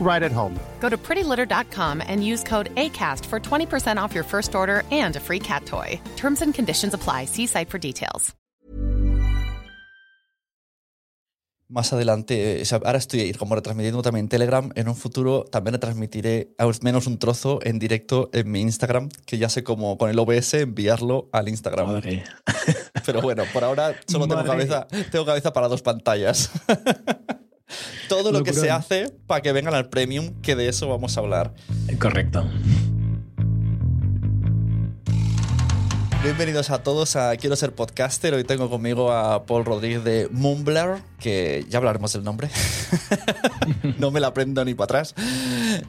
right at home. Go to prettylitter.com and use code ACAST for 20% off your first order and a free cat toy. Terms and conditions apply. See site for details. Más adelante, sea, ahora estoy como retransmitiendo también Telegram. En un futuro también retransmitiré al menos un trozo en directo en mi Instagram, que ya sé cómo con el OBS enviarlo al Instagram. Madre. Pero bueno, por ahora solo tengo cabeza, tengo cabeza para dos pantallas. Todo lo que se hace para que vengan al premium, que de eso vamos a hablar. Correcto. Bienvenidos a todos a Quiero ser podcaster. Hoy tengo conmigo a Paul Rodríguez de Mumbler, que ya hablaremos del nombre. no me la aprendo ni para atrás.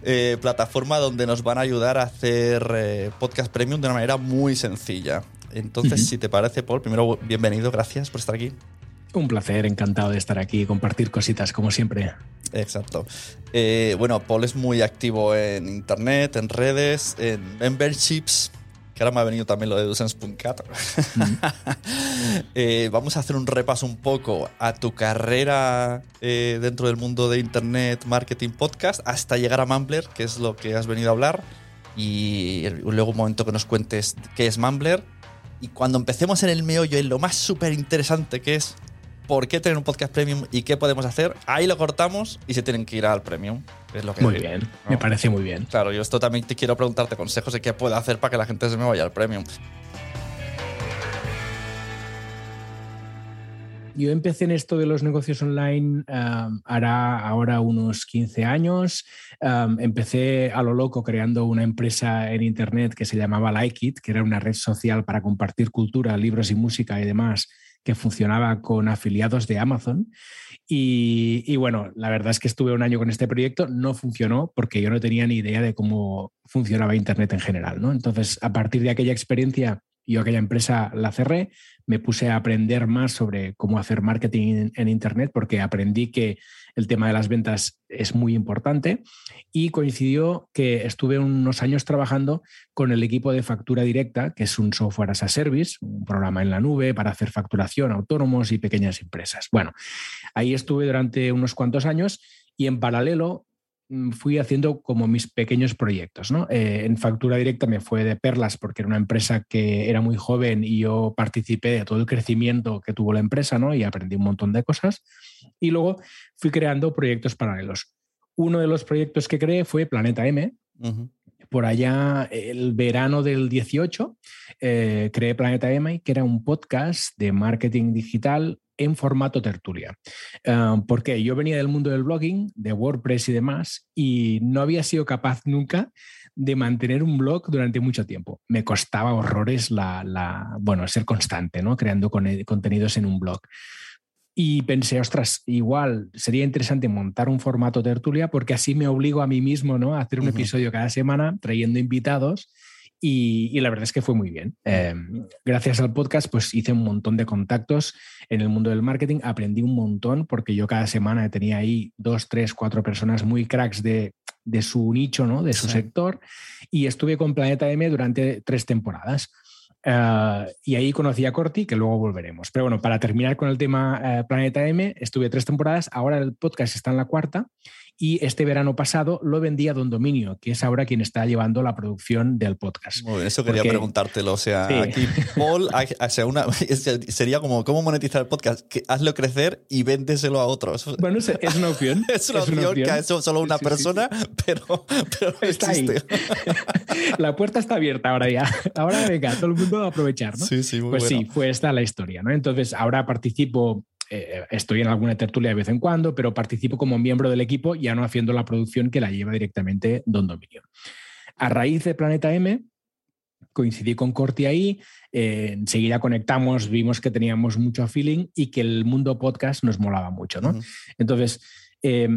Eh, plataforma donde nos van a ayudar a hacer eh, podcast premium de una manera muy sencilla. Entonces, si te parece, Paul, primero bienvenido, gracias por estar aquí. Un placer, encantado de estar aquí y compartir cositas, como siempre. Exacto. Eh, bueno, Paul es muy activo en internet, en redes, en memberships. Que ahora me ha venido también lo de Dusense.cat. Eh, vamos a hacer un repaso un poco a tu carrera eh, dentro del mundo de internet, marketing, podcast, hasta llegar a Mumbler, que es lo que has venido a hablar. Y luego un momento que nos cuentes qué es Mumbler. Y cuando empecemos en el meollo, en lo más súper interesante que es por qué tener un podcast premium y qué podemos hacer, ahí lo cortamos y se tienen que ir al premium. Es lo que Muy bien, ¿no? me parece muy bien. Claro, yo esto también te quiero preguntarte consejos de qué puedo hacer para que la gente se me vaya al premium. Yo empecé en esto de los negocios online um, hará ahora unos 15 años. Um, empecé a lo loco creando una empresa en internet que se llamaba Like It, que era una red social para compartir cultura, libros y música y demás, que funcionaba con afiliados de Amazon. Y, bueno, la verdad es que estuve un año con este proyecto, no funcionó porque yo no tenía ni idea de cómo funcionaba Internet en general. ¿no? Entonces, a partir de aquella experiencia, yo aquella empresa la cerré, me puse a aprender más sobre cómo hacer marketing en, Internet porque aprendí que el tema de las ventas es muy importante y coincidió que estuve unos años trabajando con el equipo de factura directa, que es un software as a service, un programa en la nube para hacer facturación autónomos y pequeñas empresas. Bueno, ahí estuve durante unos cuantos años y en paralelo fui haciendo como mis pequeños proyectos. ¿no? Eh, en factura directa me fue de perlas porque era una empresa que era muy joven y yo participé de todo el crecimiento que tuvo la empresa ¿no? y aprendí un montón de cosas. Y luego fui creando proyectos paralelos. Uno de los proyectos que creé fue Planeta M. Por allá, el verano del 18, eh, creé Planeta M, que era un podcast de marketing digital en formato tertulia. Uh, porque yo venía del mundo del blogging, de WordPress y demás, y no había sido capaz nunca de mantener un blog durante mucho tiempo. Me costaba horrores la, bueno, ser constante, ¿no? Creando contenidos en un blog. Y pensé, ostras, igual sería interesante montar un formato tertulia porque así me obligo a mí mismo ¿no? a hacer un episodio cada semana trayendo invitados y, la verdad es que fue muy bien. Em, gracias al podcast, pues hice un montón de contactos en el mundo del marketing, aprendí un montón porque yo cada semana tenía ahí dos, tres, cuatro personas muy cracks de, su nicho, ¿no? de su sector, y estuve con Planeta M durante tres temporadas. Eh, y ahí conocí a Corti, que luego volveremos. Pero bueno, para terminar con el tema eh, Planeta M, estuve tres temporadas, ahora el podcast está en la cuarta y este verano pasado lo vendí a Don Dominio, que es ahora quien está llevando la producción del podcast. eso quería preguntártelo. O sea, aquí Paul, sería como, ¿cómo monetizar el podcast? Que hazlo crecer y véndeselo a otros. Bueno, es, una opción. es, una, opción que ha hecho solo una persona, pero, está existe. Ahí. la puerta está abierta ahora ya. Ahora venga, todo el mundo va a aprovechar, ¿no? Sí, sí, muy Pues sí, fue esta la historia, ¿no? Entonces, ahora participo eh, estoy en alguna tertulia de vez en cuando, pero participo como miembro del equipo, ya no haciendo la producción que la lleva directamente Don Dominio. A raíz de Planeta M, coincidí con Corti ahí, eh, enseguida conectamos, vimos que teníamos mucho feeling y que el mundo podcast nos molaba mucho, ¿no? Entonces, eh,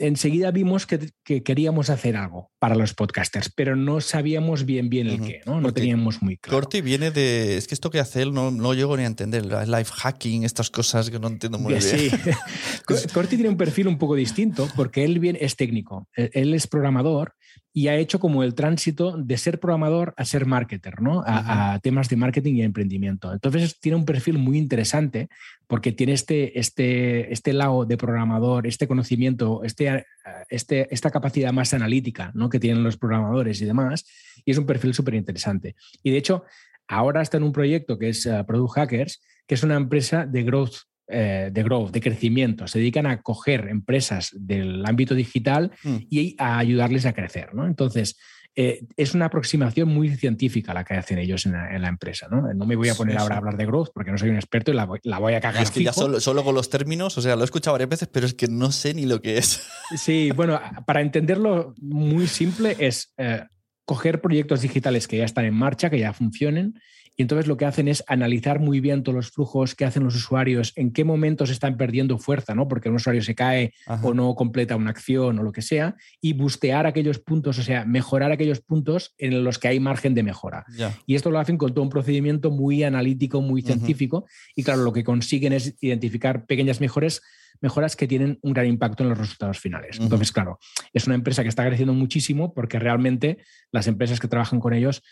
enseguida vimos que, queríamos hacer algo para los podcasters, pero no sabíamos bien bien el qué, ¿no? No teníamos muy claro. Corti viene de. Es que esto que hace él no, no llego ni a entender. Life hacking, estas cosas que no entiendo muy bien. Sí. Corti tiene un perfil un poco distinto porque él bien es técnico. Él es programador y ha hecho como el tránsito de ser programador a ser marketer, ¿no? A, temas de marketing y emprendimiento. Entonces tiene un perfil muy interesante porque tiene este, este, este lado de programador, este conocimiento, este, este, esta capacidad más analítica ¿no? que tienen los programadores y demás, y es un perfil súper interesante. Y de hecho, ahora está en un proyecto que es uh, Product Hackers, que es una empresa de growth eh, de growth, de crecimiento. Se dedican a coger empresas del ámbito digital mm. y a ayudarles a crecer. ¿no? Entonces, eh, es una aproximación muy científica la que hacen ellos en la, empresa. ¿no? no me voy a poner ahora a hablar de growth porque no soy un experto y la voy, a cagar. Es que ya solo, solo, con los términos, o sea, lo he escuchado varias veces, pero es que no sé ni lo que es. Sí, bueno, para entenderlo muy simple es eh, coger proyectos digitales que ya están en marcha, que ya funcionen y entonces lo que hacen es analizar muy bien todos los flujos que hacen los usuarios, en qué momentos están perdiendo fuerza, ¿no? Porque un usuario se cae o no completa una acción o lo que sea, y bustear aquellos puntos, o sea, mejorar aquellos puntos en los que hay margen de mejora. Y esto lo hacen con todo un procedimiento muy analítico, muy científico, y claro, lo que consiguen es identificar pequeñas mejores mejoras que tienen un gran impacto en los resultados finales. Entonces, claro, es una empresa que está creciendo muchísimo porque realmente las empresas que trabajan con ellos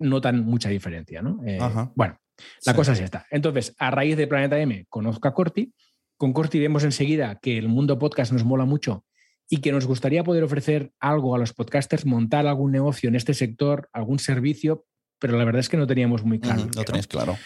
notan mucha diferencia. ¿no? Eh, bueno, la cosa es esta. Entonces, a raíz de Planeta M, conozco a Corti. Con Corti vemos enseguida que el mundo podcast nos mola mucho y que nos gustaría poder ofrecer algo a los podcasters, montar algún negocio en este sector, algún servicio, pero la verdad es que no teníamos muy claro. no tenéis claro.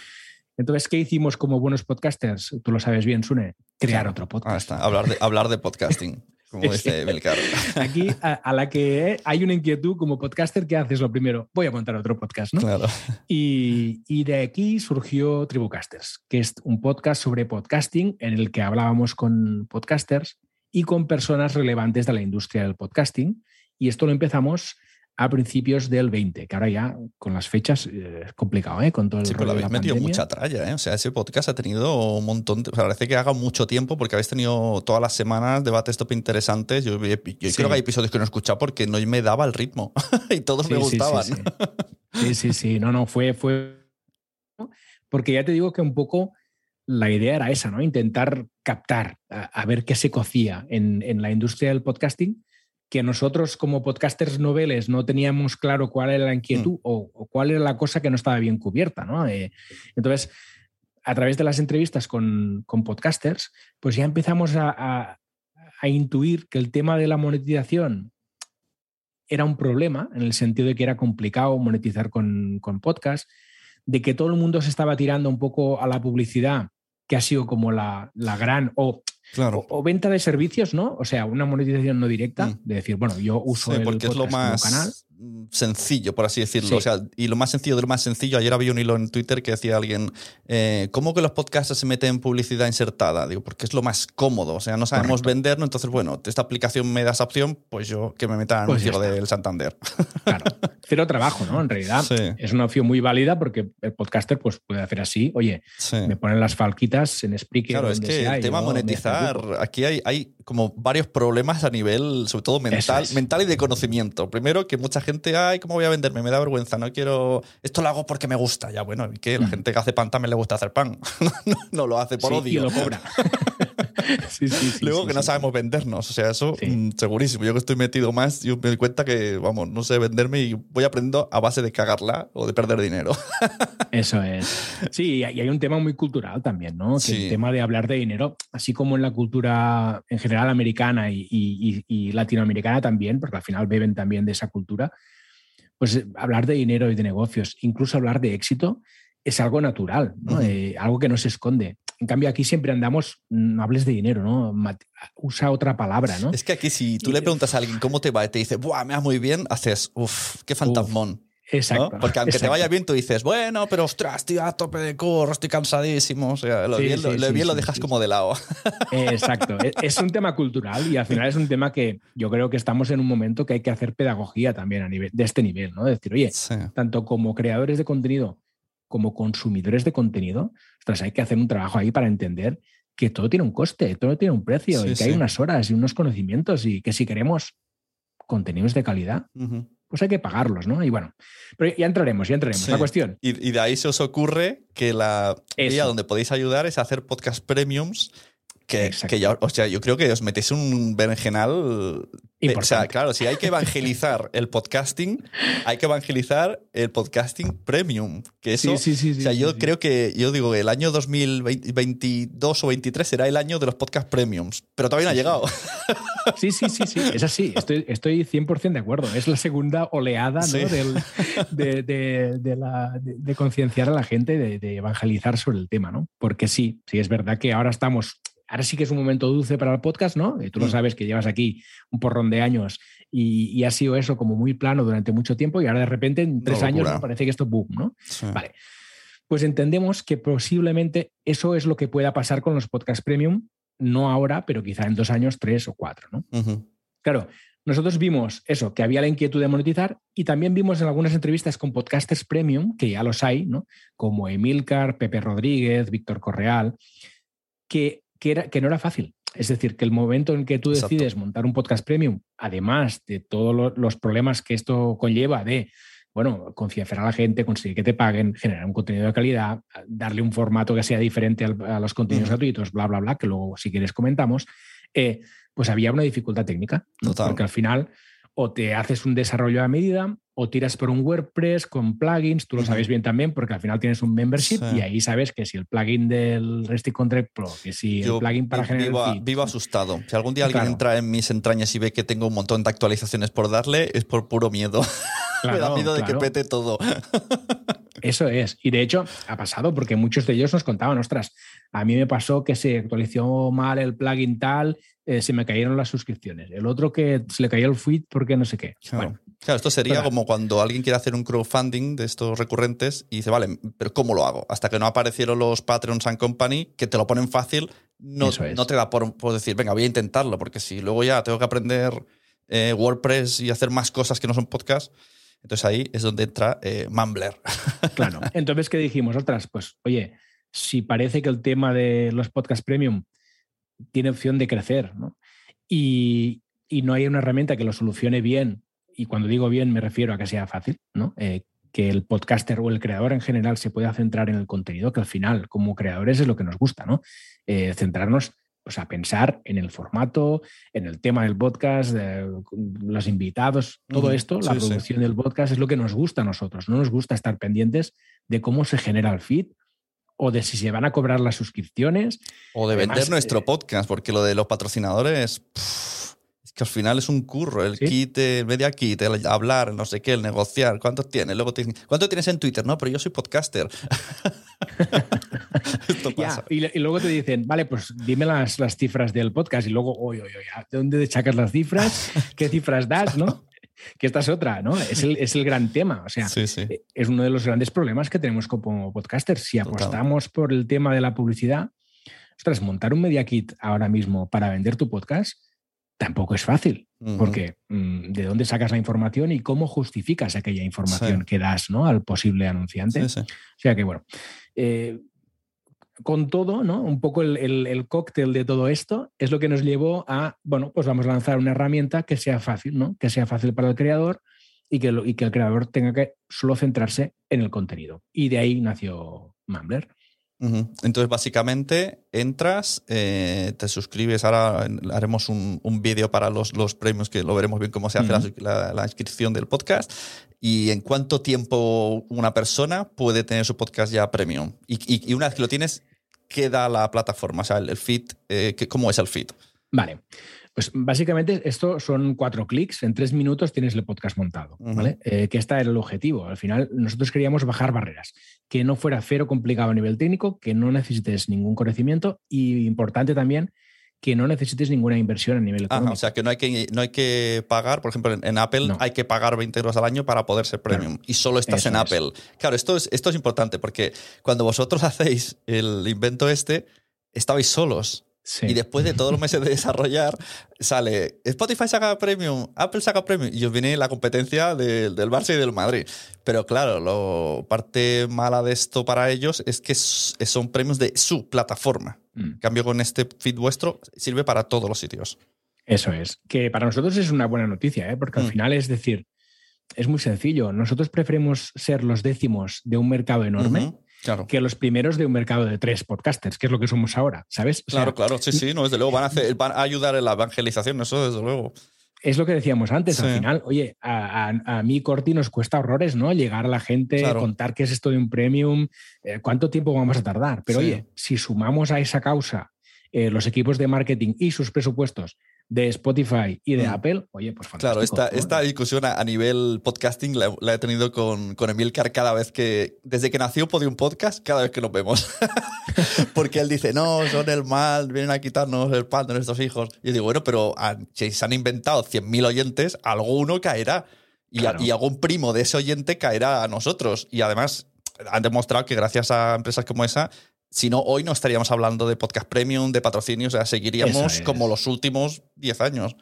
Entonces, ¿qué hicimos como buenos podcasters? Tú lo sabes bien, Sune, crear otro podcast. Hablar, de, hablar de podcasting como dice Belcar. Aquí, a, la que hay una inquietud como podcaster, ¿qué haces? Lo primero, voy a montar otro podcast, ¿no? Claro. Y, y, de aquí surgió Tribucasters, que es un podcast sobre podcasting en el que hablábamos con podcasters y con personas relevantes de la industria del podcasting. Y esto lo empezamos a principios del 20, que ahora ya con las fechas eh, es complicado, ¿eh? Con todo el sí, pero habéis metido mucha tralla, ¿eh? O sea, ese podcast ha tenido un montón, de, o sea, parece que haga mucho tiempo porque habéis tenido todas las semanas debates top interesantes. Yo, creo que hay episodios que no he escuchado porque no me daba el ritmo y todos me gustaban. Sí, sí, sí, no, no, fue, fue... Porque ya te digo que un poco la idea era esa, ¿no? Intentar captar, a, ver qué se cocía en, en la industria del podcasting que nosotros como podcasters noveles no teníamos claro cuál era la inquietud mm. o, cuál era la cosa que no estaba bien cubierta. ¿no? Eh, entonces, a través de las entrevistas con, con, podcasters, pues ya empezamos a, a intuir que el tema de la monetización era un problema, en el sentido de que era complicado monetizar con, con podcast, de que todo el mundo se estaba tirando un poco a la publicidad, que ha sido como la, la gran, o Claro. o, o venta de servicios, ¿no? O sea, una monetización no directa, Mm. de decir, bueno, yo uso Sí, el porque es lo como canal. Sencillo, por así decirlo. Sí. O sea, y lo más sencillo de lo más sencillo. Ayer había un hilo en Twitter que decía alguien, eh, ¿cómo que los podcasts se meten en publicidad insertada? Digo, porque es lo más cómodo. O sea, no sabemos Correcto. venderlo, entonces, bueno, esta aplicación me da esa opción, pues yo que me meta en Pues está. del Santander. Claro, cero trabajo, ¿no? En realidad Sí. es una opción muy válida porque el podcaster pues, puede hacer así, oye, Sí. me ponen las falquitas en Spreaker. Claro, es que sea, el tema monetizar, aquí hay, hay como varios problemas a nivel, sobre todo mental, es. mental y de conocimiento. Primero, que mucha gente, ay, ¿cómo voy a venderme? Me da vergüenza, no quiero. Esto lo hago porque me gusta. Ya, bueno, y que la gente que hace pan también le gusta hacer pan. no, no lo hace por Sí, odio. Y lo cobra. Sí, sí, sí, Luego que no sabemos vendernos. O sea, eso mm, segurísimo. Yo que estoy metido más, yo me doy cuenta que, vamos, no sé venderme y voy aprendiendo a base de cagarla o de perder dinero. Eso es. Sí, y hay un tema muy cultural también, ¿no? Que Sí. el tema de hablar de dinero, así como en la cultura en general americana y, y- y- y latinoamericana también, porque al final beben también de esa cultura, pues eh, hablar de dinero y de negocios, incluso hablar de éxito, es algo natural. Eh, algo que no se esconde. En cambio, aquí siempre andamos, no hables de dinero, ¿no? Usa otra palabra, ¿no? Es que aquí, si tú le preguntas a alguien cómo te va y te dice, ¡buah, me va muy bien! Haces, uff, qué fantasmón. ¿no? Exacto. Porque aunque te vaya bien, tú dices, bueno, pero ostras, estoy a tope de curro, estoy cansadísimo. O sea, lo Sí, bien, lo, sí, lo sí, bien lo dejas como de lado. Exacto. E- Es un tema cultural y al final es un tema que yo creo que estamos en un momento que hay que hacer pedagogía también a nivel, de este nivel, ¿no? Decir, oye, tanto como creadores de contenido como consumidores de contenido, ostras, hay que hacer un trabajo ahí para entender que todo tiene un coste, todo tiene un precio Sí, y que sí. hay unas horas y unos conocimientos y que si queremos contenidos de calidad, pues hay que pagarlos, ¿no? Y bueno, pero ya entraremos, ya entraremos. Sí. La cuestión. Y, y de ahí se os ocurre que la Eso. vía donde podéis ayudar es hacer podcast premiums. Que, que ya, o sea, yo creo que os metéis un berenjenal. de- o sea, claro, si hay que evangelizar el podcasting, hay que evangelizar el podcasting premium. Que eso, Sí, sí, sí, o sea, yo creo que, yo digo, el año 2022 o 23 será el año de los podcast premiums, pero todavía no ha llegado. Sí, sí, sí, sí, es así, estoy, estoy 100% de acuerdo. Es la segunda oleada ¿no? Del- de, de- de la- de- concienciar a la gente, de evangelizar sobre el tema, ¿no? Porque sí, sí, es verdad que ahora estamos, ahora sí que es un momento dulce para el podcast, ¿no? Y tú lo Mm. sabes que llevas aquí un porrón de años y, y ha sido eso como muy plano durante mucho tiempo y ahora de repente en tres años. ¿no? parece que esto boom, ¿no? Sí. Vale. Pues entendemos que posiblemente eso es lo que pueda pasar con los podcasts premium, no ahora, pero quizá en dos años, tres o cuatro, ¿no? Claro, nosotros vimos eso, que había la inquietud de monetizar y también vimos en algunas entrevistas con podcasters premium, que ya los hay, ¿no? Como Emilcar, Pepe Rodríguez, Víctor Correal, que, que, era, que no era fácil. Es decir, que el momento en que tú Exacto. decides montar un podcast premium, además de todos lo- los problemas que esto conlleva de, bueno, concienciar a la gente, conseguir que te paguen, generar un contenido de calidad, darle un formato que sea diferente al- a los contenidos gratuitos, bla, bla, bla, que luego si quieres comentamos, eh, pues había una dificultad técnica. Porque al final o te haces un desarrollo a medida o tiras por un WordPress con plugins, tú lo sabes bien también porque al final tienes un membership Sí. y ahí sabes que si el plugin del Resty Contract Pro, que si el plugin para generar vivo, el feed, vivo asustado. Si algún día alguien entra en mis entrañas y ve que tengo un montón de actualizaciones por darle, es por puro miedo. Me da Claro, miedo de que pete todo. Eso es. Y de hecho, ha pasado porque muchos de ellos nos contaban, ostras, a mí me pasó que se actualizó mal el plugin tal, eh, se me cayeron las suscripciones. El otro que se le cayó el feed porque no sé qué. Claro. Bueno, Claro, esto sería como cuando alguien quiere hacer un crowdfunding de estos recurrentes y dice, vale, pero ¿cómo lo hago? Hasta que no aparecieron los Patreons and Company, que te lo ponen fácil, no, es. no te da por, por decir, venga, voy a intentarlo, porque si luego ya tengo que aprender eh, WordPress y hacer más cosas que no son podcast, entonces ahí es donde entra eh, Mumbler. Claro. Entonces, ¿qué dijimos? Otras, pues, oye, si parece que el tema de los podcasts premium tiene opción de crecer, ¿no? Y, y no hay una herramienta que lo solucione bien, y cuando digo bien me refiero a que sea fácil, ¿no? Eh, que el podcaster o el creador en general se pueda centrar en el contenido, que al final, como creadores, es lo que nos gusta, ¿no? Eh, centrarnos pues, a pensar en el formato, en el tema del podcast, de los invitados, todo esto, la Sí, sí. producción del podcast es lo que nos gusta a nosotros. No nos gusta estar pendientes de cómo se genera el feed o de si se van a cobrar las suscripciones. O de vender nuestro eh, podcast, porque lo de los patrocinadores es que al final es un curro, el kit, el media kit, el hablar, no sé qué, el negociar, ¿cuántos tienes? Luego ¿Cuánto tienes en Twitter? No, pero yo soy podcaster. Esto pasa. y, luego te dicen, vale, pues dime las, las cifras del podcast y luego, oye, oye, oye, ¿de dónde sacas las cifras? ¿Qué cifras das? ¿no? que esta es otra, ¿no? Es el, es el gran tema. O sea, eh, es uno de los grandes problemas que tenemos como podcasters. Si apostamos por el tema de la publicidad, ostras, montar un media kit ahora mismo para vender tu podcast tampoco es fácil, porque mm, ¿de dónde sacas la información y cómo justificas aquella información que das ¿no? al posible anunciante? o sea que, bueno, eh, con todo, ¿no? Un poco el, cóctel de todo esto es lo que nos llevó a, bueno, pues vamos a lanzar una herramienta que sea fácil, ¿no? Que sea fácil para el creador y que, y que el creador tenga que solo centrarse en el contenido. Y de ahí nació Mumbler. Entonces, básicamente, entras, eh, te suscribes. Ahora haremos un, vídeo para los, los, premios que lo veremos bien cómo se hace la, inscripción del podcast. Y en cuánto tiempo una persona puede tener su podcast ya premium. Y, y, una vez que lo tienes, ¿qué da la plataforma? O sea, el, feed, eh, ¿cómo es el feed? Vale. Pues básicamente esto son cuatro clics, en tres minutos tienes el podcast montado, ¿vale? Eh, que este era el objetivo. Al final nosotros queríamos bajar barreras, que no fuera cero complicado a nivel técnico, que no necesites ningún conocimiento y importante también que no necesites ninguna inversión a nivel económico. o sea, que no hay que, no hay que pagar, por ejemplo, en, Apple hay que pagar 20 euros al año para poder ser premium y solo estás en Apple. Claro, esto es, esto es importante porque cuando vosotros hacéis el invento este, estabais solos. Y después de todos los meses de desarrollar, sale Spotify saca premium, Apple saca premium, y os viene la competencia del Barça y del Madrid. Pero claro, la parte mala de esto para ellos es que son premios de su plataforma. Mm. En cambio, con este feed vuestro, sirve para todos los sitios. Eso es, que para nosotros es una buena noticia, ¿eh? porque al mm. final es decir, es muy sencillo. Nosotros preferimos ser los décimos de un mercado enorme que los primeros de un mercado de tres podcasters, que es lo que somos ahora, ¿sabes? claro, claro, sí, sí, no, desde luego van a, hacer, van a ayudar en la evangelización, eso desde luego. Es lo que decíamos antes, al final, oye, a, mí Corti nos cuesta horrores, ¿no? Llegar a la gente, contar qué es esto de un premium, eh, cuánto tiempo vamos a tardar. Pero oye, si sumamos a esa causa eh, los equipos de marketing y sus presupuestos de Spotify y de mm. Apple, oye, pues fantástico. Claro, esta, esta discusión a, nivel podcasting la, he tenido con, con Emilcar cada vez que, desde que nació Podium Podcast, cada vez que nos vemos. Porque él dice, no, son el mal, vienen a quitarnos el pan de nuestros hijos. Y yo digo, bueno, pero si se han inventado 100.000 oyentes, alguno caerá. Y, y algún primo de ese oyente caerá a nosotros. Y además han demostrado que gracias a empresas como esa si no, hoy no estaríamos hablando de podcast premium, de patrocinio, o sea, seguiríamos como los últimos 10 años.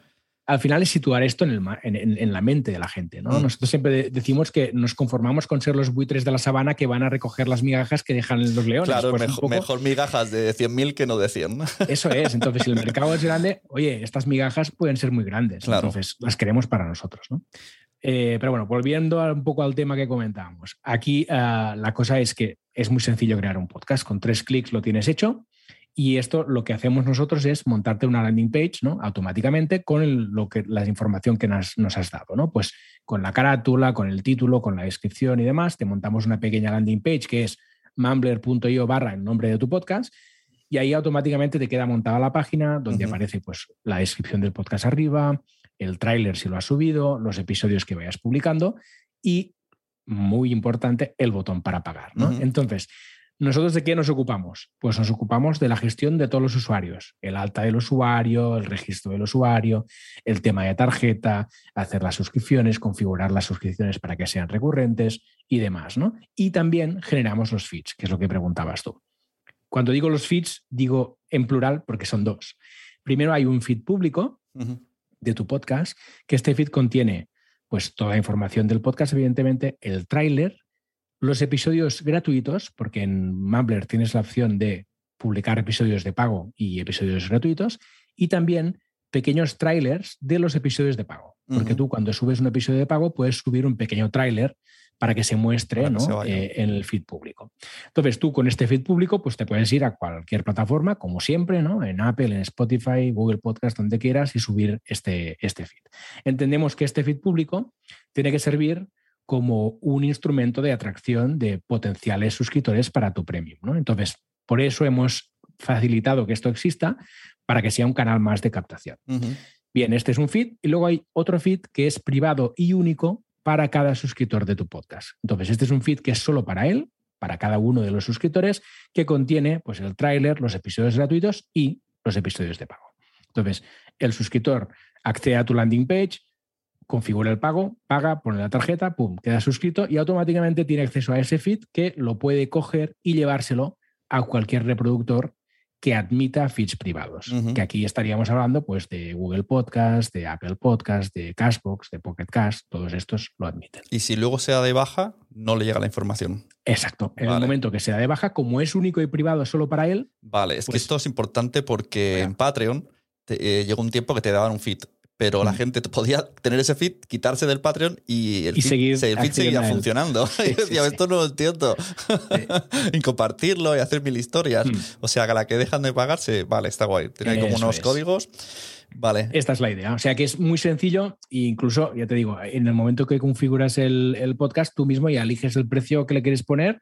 Al final es situar esto en, la mente de la gente. ¿no? Mm. Nosotros siempre decimos que nos conformamos con ser los buitres de la sabana que van a recoger las migajas que dejan los leones. Claro, pues mejor, migajas de 100.000 que no de 100. Eso es. Entonces, si el mercado es grande, oye, estas migajas pueden ser muy grandes. Entonces, las queremos para nosotros. ¿no? Eh, pero bueno, volviendo un poco al tema que comentábamos. Aquí eh, la cosa es que es muy sencillo crear un podcast. Con tres clics lo tienes hecho. Y esto lo que hacemos nosotros es montarte una landing page ¿no? automáticamente con lo que, la información que nos, has dado. ¿no? Pues con la carátula, con el título, con la descripción y demás, te montamos una pequeña landing page que es mumbler.io barra el nombre de tu podcast y ahí automáticamente te queda montada la página donde aparece pues, la descripción del podcast arriba, el tráiler si lo has subido, los episodios que vayas publicando y muy importante, el botón para pagar. ¿no? Entonces, ¿nosotros de qué nos ocupamos? Pues nos ocupamos de la gestión de todos los usuarios, el alta del usuario, el registro del usuario, el tema de tarjeta, hacer las suscripciones, configurar las suscripciones para que sean recurrentes y demás. ¿no? Y también generamos los feeds, que es lo que preguntabas tú. Cuando digo los feeds, digo en plural porque son dos. Primero hay un feed público de tu podcast, que este feed contiene pues toda la información del podcast, evidentemente, el tráiler, los episodios gratuitos, porque en Mumbler tienes la opción de publicar episodios de pago y episodios gratuitos, y también pequeños trailers de los episodios de pago. Porque tú cuando subes un episodio de pago puedes subir un pequeño tráiler para que se muestre eh, en el feed público. Entonces tú con este feed público pues te puedes ir a cualquier plataforma, como siempre, ¿no? en Apple, en Spotify, Google Podcast, donde quieras y subir este, este feed. Entendemos que este feed público tiene que servir como un instrumento de atracción de potenciales suscriptores para tu premium. ¿no? Entonces, por eso hemos facilitado que esto exista para que sea un canal más de captación. Bien, este es un feed y luego hay otro feed que es privado y único para cada suscriptor de tu podcast. Entonces, este es un feed que es solo para él, para cada uno de los suscriptores, que contiene pues, el tráiler, los episodios gratuitos y los episodios de pago. Entonces, el suscriptor accede a tu landing page, configura el pago, paga, pone la tarjeta, pum, queda suscrito y automáticamente tiene acceso a ese feed que lo puede coger y llevárselo a cualquier reproductor que admita feeds privados. Que aquí estaríamos hablando pues, de Google Podcast, de Apple Podcast, de Cashbox, de Pocket Cast, todos estos lo admiten. Y si luego se da de baja, no le llega la información. Exacto. En el momento que se da de baja, como es único y privado solo para él. Vale, es que pues esto es importante porque en Patreon eh, llegó un tiempo que te daban un feed pero la mm. gente podía tener ese feed, quitarse del Patreon y el feed, seguía funcionando. y decía, esto no lo entiendo. y compartirlo y hacer mil historias. Mm. O sea, que la que dejan de pagarse, vale, está guay. Tiene como unos códigos. Vale. Esta es la idea. O sea que es muy sencillo e incluso, ya te digo, en el momento que configuras el, el podcast, tú mismo ya eliges el precio que le quieres poner.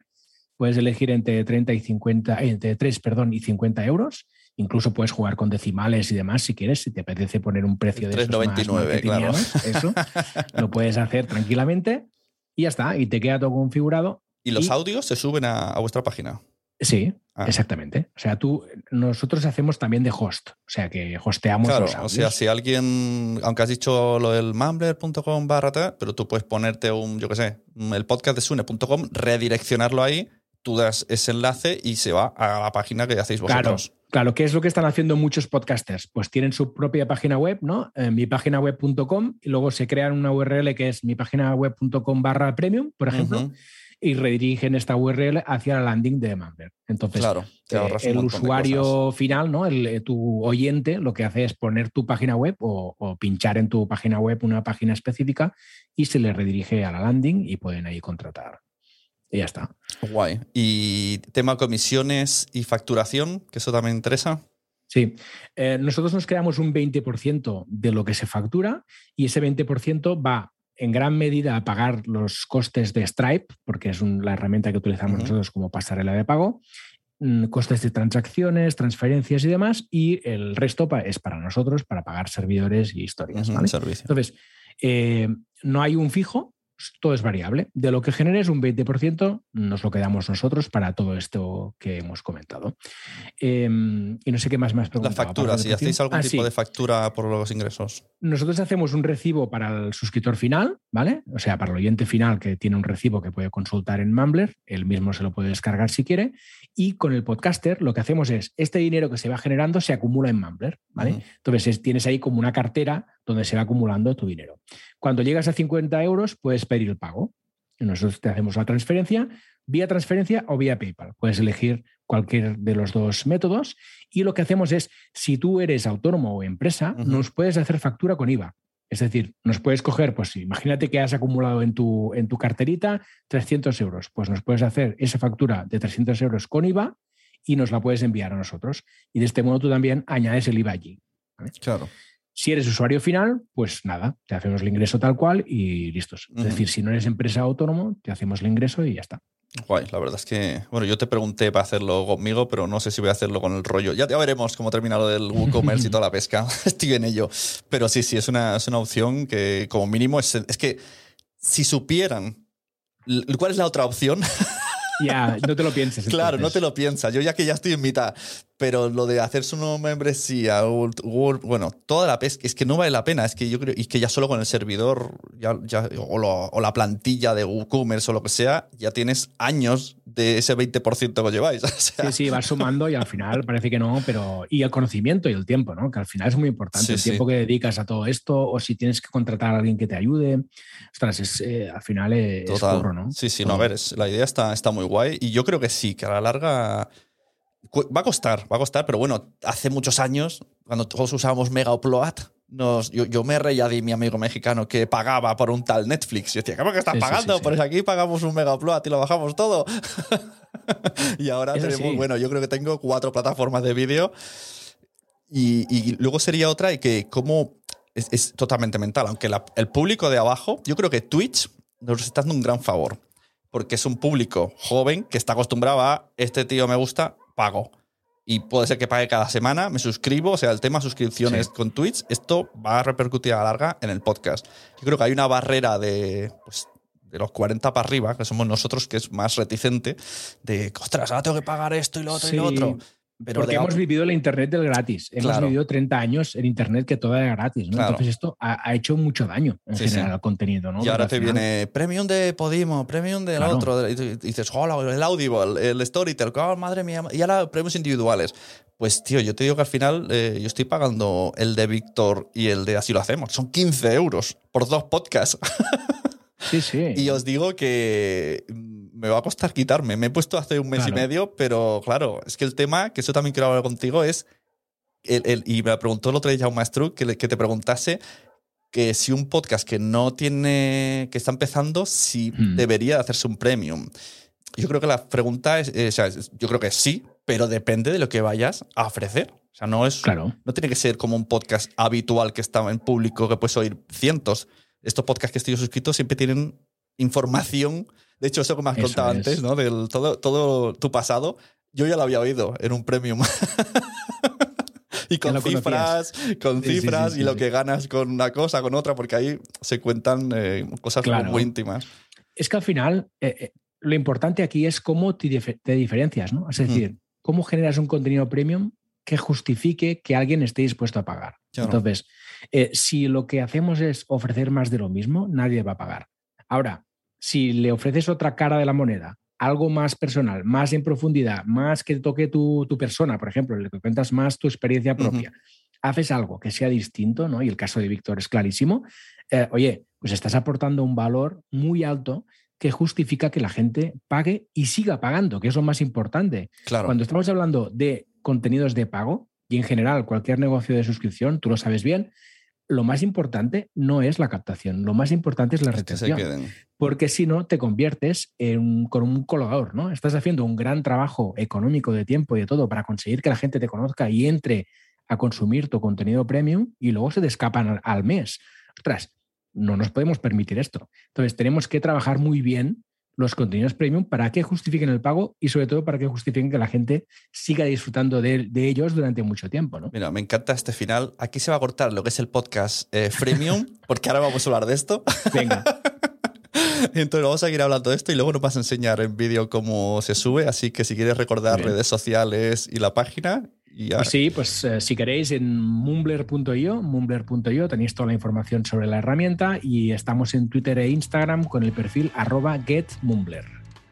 Puedes elegir entre 30 y 50, entre 3, perdón, y 50 euros Incluso puedes jugar con decimales y demás si quieres, si te apetece poner un precio de 3,99, claro. Eso lo puedes hacer tranquilamente y ya está, y te queda todo configurado. ¿Y los audios se suben a, vuestra página? Sí, ah. exactamente. O sea, tú, nosotros hacemos también de host, o sea que hosteamos claro, O sea, si alguien, aunque has dicho lo del mumbler.com barra, pero tú puedes ponerte un, yo qué sé, el podcast de sune.com, redireccionarlo ahí, tú das ese enlace y se va a la página que hacéis vosotros. Claro, ¿qué es lo que están haciendo muchos podcasters? Pues tienen su propia página web, ¿no? Eh, mipáginaweb.com y luego se crean una URL que es mipáginaweb.com barra premium, por ejemplo, y redirigen esta URL hacia la landing de Mumbler. Entonces, claro, eh, el usuario final, ¿no? El, eh, tu oyente, lo que hace es poner tu página web o, o, pinchar en tu página web una página específica y se le redirige a la landing y pueden ahí contratar y ya está. Guay. ¿Y tema comisiones y facturación? Que eso también interesa. Sí, eh, nosotros nos creamos un 20% de lo que se factura y ese 20% va en gran medida a pagar los costes de Stripe, porque es la herramienta que utilizamos nosotros como pasarela de pago, mm, costes de transacciones, transferencias y demás, y el resto es para nosotros, para pagar servidores y historias. Entonces, eh, no hay un fijo, todo es variable. De lo que generes un 20% nos lo quedamos nosotros para todo esto que hemos comentado. Em, y no sé qué más más La factura, si hacéis algún ah, tipo de factura por los ingresos. Nosotros hacemos un recibo para el suscriptor final, ¿vale? O sea, para el oyente final que tiene un recibo que puede consultar en Mumbler, él mismo se lo puede descargar si quiere. Y con el podcaster lo que hacemos es, este dinero que se va generando se acumula en Mumbler, ¿vale? Entonces tienes ahí como una cartera donde se va acumulando tu dinero. Cuando llegas a 50 euros, puedes pedir el pago. nosotros te hacemos la transferencia vía transferencia o vía PayPal. Puedes elegir cualquier de los dos métodos. Y lo que hacemos es, si tú eres autónomo o empresa, nos puedes hacer factura con IVA. Es decir, nos puedes coger, pues imagínate que has acumulado en tu, en tu carterita 300 euros, pues nos puedes hacer esa factura de 300 euros con IVA y nos la puedes enviar a nosotros. Y de este modo tú también añades el IVA allí. Claro. Si eres usuario final, pues nada, te hacemos el ingreso tal cual y listos. Es decir, si no eres empresa autónomo, te hacemos el ingreso y ya está. Guay, la verdad es que, bueno, yo te pregunté para hacerlo conmigo, pero no sé si voy a hacerlo con el rollo. Ya, ya veremos cómo termina lo del WooCommerce y toda la pesca. Estoy en ello. Pero sí, sí, es una, es una opción que como mínimo es, es que si supieran cuál es la otra opción, Ya, no te lo pienses. Claro, no te lo piensas. Yo ya que ya estoy en mitad, pero lo de hacerse una membresía, bueno, toda la pesca, es que no vale la pena. Es que yo creo, y que ya solo con el servidor ya, ya, o, la plantilla de WooCommerce o lo que sea, ya tienes años de ese 20% que lleváis. Sí, sí, vas sumando y al final parece que no, pero. Y el conocimiento y el tiempo, ¿no? Que al final es muy importante. el tiempo que dedicas a todo esto, o si tienes que contratar a alguien que te ayude. Ostras, es, eh, al final es, Total. ¿no? Sí, sí, no, a ver, la idea está, está muy guay y yo creo que sí, que a la larga Va a costar, va a costar, pero bueno, hace muchos años, cuando todos usábamos Mega Upload, nos, yo, me reía de mi amigo mexicano que pagaba por un tal Netflix. Yo decía, ¿cómo que estás pagando? Pues aquí pagamos un Mega Upload y lo bajamos todo. y ahora tenemos, bueno, yo creo que tengo cuatro plataformas de vídeo. Y, luego sería otra y que como es, totalmente mental, aunque el público de abajo, yo creo que Twitch nos está dando un gran favor. Porque es un público joven que está acostumbrado a este tío me gusta, pago. Y puede ser que pague cada semana, me suscribo, o sea, el tema suscripciones con Twitch, esto va a repercutir a la larga en el podcast. Yo creo que hay una barrera de, pues, de los 40 para arriba, que somos nosotros, que es más reticente, de, ostras, ahora tengo que pagar esto y lo otro y lo otro. Pero Porque hemos vivido la Internet del gratis. Hemos vivido 30 años en Internet que todo era gratis. Entonces esto ha, hecho mucho daño en general al contenido. ¿no? Y ahora te viene premium de Podimo, premium del otro. Y dices, hola, el Audible, el Storytel, oh, madre mía. Y ahora premios individuales. Pues tío, yo te digo que al final eh, yo estoy pagando el de Víctor y el de Así lo hacemos. Son 15 euros por dos podcasts. Sí, sí. y os digo que me va a costar quitarme. Me he puesto hace un mes y medio, pero claro, es que el tema, que eso también quiero hablar contigo, es. El, y me preguntó el otro día un maestro que, que te preguntase que si un podcast que no tiene. que está empezando, si hmm. debería hacerse un premium. Yo creo que la pregunta es, o sea, yo creo que sí, pero depende de lo que vayas a ofrecer. O sea, no es. Claro. No tiene que ser como un podcast habitual que está en público, que puedes oír cientos. Estos podcasts que estoy suscrito siempre tienen información de hecho, eso que me has contado antes, ¿no? Del todo, todo tu pasado, yo ya lo había oído en un premium. y con cifras, con cifras y lo que ganas con una cosa, con otra, porque ahí se cuentan eh, cosas muy íntimas. Es que al final, eh, eh, lo importante aquí es cómo te, diferencias, ¿no? Es decir, cómo generas un contenido premium que justifique que alguien esté dispuesto a pagar. Entonces, si lo que hacemos es ofrecer más de lo mismo, nadie va a pagar. Ahora, si le ofreces otra cara de la moneda, algo más personal, más en profundidad, más que toque tu, persona, por ejemplo, le cuentas más tu experiencia propia, haces algo que sea distinto, ¿no? Y el caso de Víctor es clarísimo. Eh, oye, pues estás aportando un valor muy alto que justifica que la gente pague y siga pagando, que es lo más importante. Claro. Cuando estamos hablando de contenidos de pago, y en general cualquier negocio de suscripción, tú lo sabes bien, lo más importante no es la captación, lo más importante es la retención. porque si no, te conviertes en con un colgador, ¿no? Estás haciendo un gran trabajo económico de tiempo y de todo para conseguir que la gente te conozca y entre a consumir tu contenido premium y luego se te escapan al mes. Ostras, no nos podemos permitir esto. Entonces, tenemos que trabajar muy bien los contenidos premium para que justifiquen el pago y sobre todo para que justifiquen que la gente siga disfrutando de, ellos durante mucho tiempo. ¿no? Mira, me encanta este final. Aquí se va a cortar lo que es el podcast eh, freemium, porque ahora vamos a hablar de esto. Venga. Entonces vamos a seguir hablando de esto y luego nos vas a enseñar en vídeo cómo se sube. Así que si quieres recordar redes sociales y la página, pues sí, pues eh, si queréis en mumbler.io, mumbler.io tenéis toda la información sobre la herramienta y estamos en Twitter e Instagram con el perfil arroba getmumbler.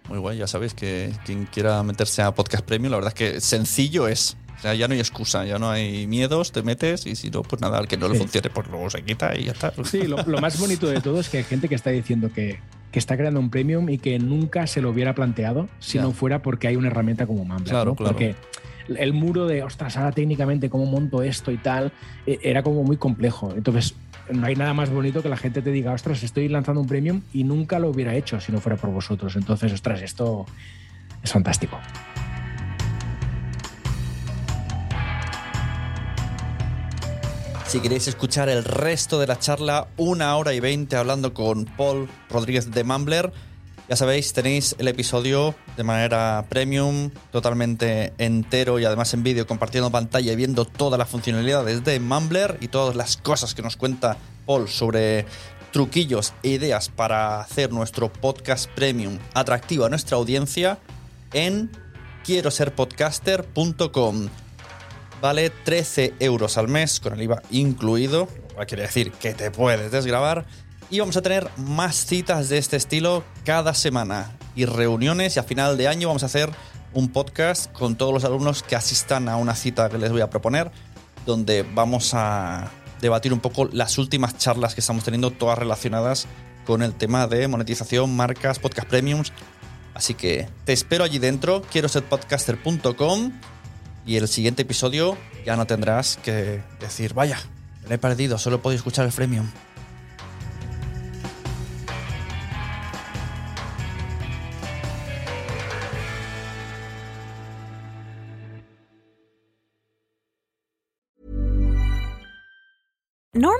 Muy guay, ya sabéis que quien quiera meterse a Podcast Premium, la verdad es que sencillo es. O sea, ya no hay excusa, ya no hay miedos, te metes y si no, pues nada, al que no le funcione, pues luego se quita y ya está. Sí, lo, más bonito de todo es que hay gente que está diciendo que, que, está creando un premium y que nunca se lo hubiera planteado si no fuera porque hay una herramienta como Mumbler. Claro, claro. Porque el muro de, ostras, ahora técnicamente cómo monto esto y tal, eh, era como muy complejo. Entonces, no hay nada más bonito que la gente te diga, ostras, estoy lanzando un premium y nunca lo hubiera hecho si no fuera por vosotros. Entonces, ostras, esto es fantástico. Si queréis escuchar el resto de la charla, una hora y veinte hablando con Paul Rodríguez de Mumbler, ya sabéis, tenéis el episodio de manera premium, totalmente entero y además en vídeo, compartiendo pantalla y viendo todas las funcionalidades de Mumbler y todas las cosas que nos cuenta Paul sobre truquillos e ideas para hacer nuestro podcast premium atractivo a nuestra audiencia en quiero ser podcaster.com. Vale 13 euros al mes con el IVA incluido, lo cual quiere decir que te puedes desgrabar y vamos a tener más citas de este estilo cada semana y reuniones y a final de año vamos a hacer un podcast con todos los alumnos que asistan a una cita que les voy a proponer, donde vamos a debatir un poco las últimas charlas que estamos teniendo, todas relacionadas con el tema de monetización, marcas, podcast premiums. Así que te espero allí dentro, quiero ser podcaster.com y el siguiente episodio ya no tendrás que decir, vaya, me he perdido, solo puedo escuchar el freemium.